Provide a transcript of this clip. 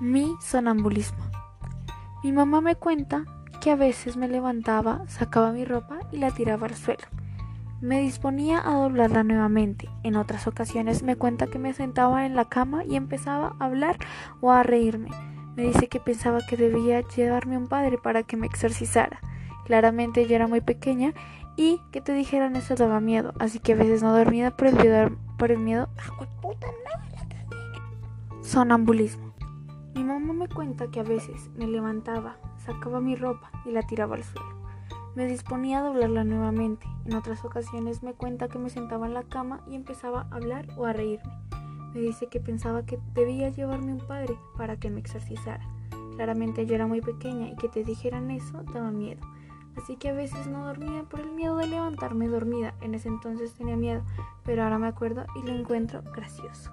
Mi sonambulismo. Mi mamá me cuenta que a veces me levantaba, sacaba mi ropa y la tiraba al suelo. Me disponía a doblarla nuevamente. En otras ocasiones me cuenta que me sentaba en la cama y empezaba a hablar o a reírme. Me dice que pensaba que debía llevarme un padre para que me exorcizara. Claramente yo era muy pequeña y que te dijeran eso daba miedo, así que a veces no dormía por el miedo. Por el miedo. Sonambulismo. Mamá me cuenta que a veces me levantaba, sacaba mi ropa y la tiraba al suelo. Me disponía a doblarla nuevamente. En otras ocasiones me cuenta que me sentaba en la cama y empezaba a hablar o a reírme. Me dice que pensaba que debía llevarme un padre para que me exorcizara. Claramente yo era muy pequeña y que te dijeran eso daba miedo. Así que a veces no dormía por el miedo de levantarme dormida. En ese entonces tenía miedo, pero ahora me acuerdo y lo encuentro gracioso.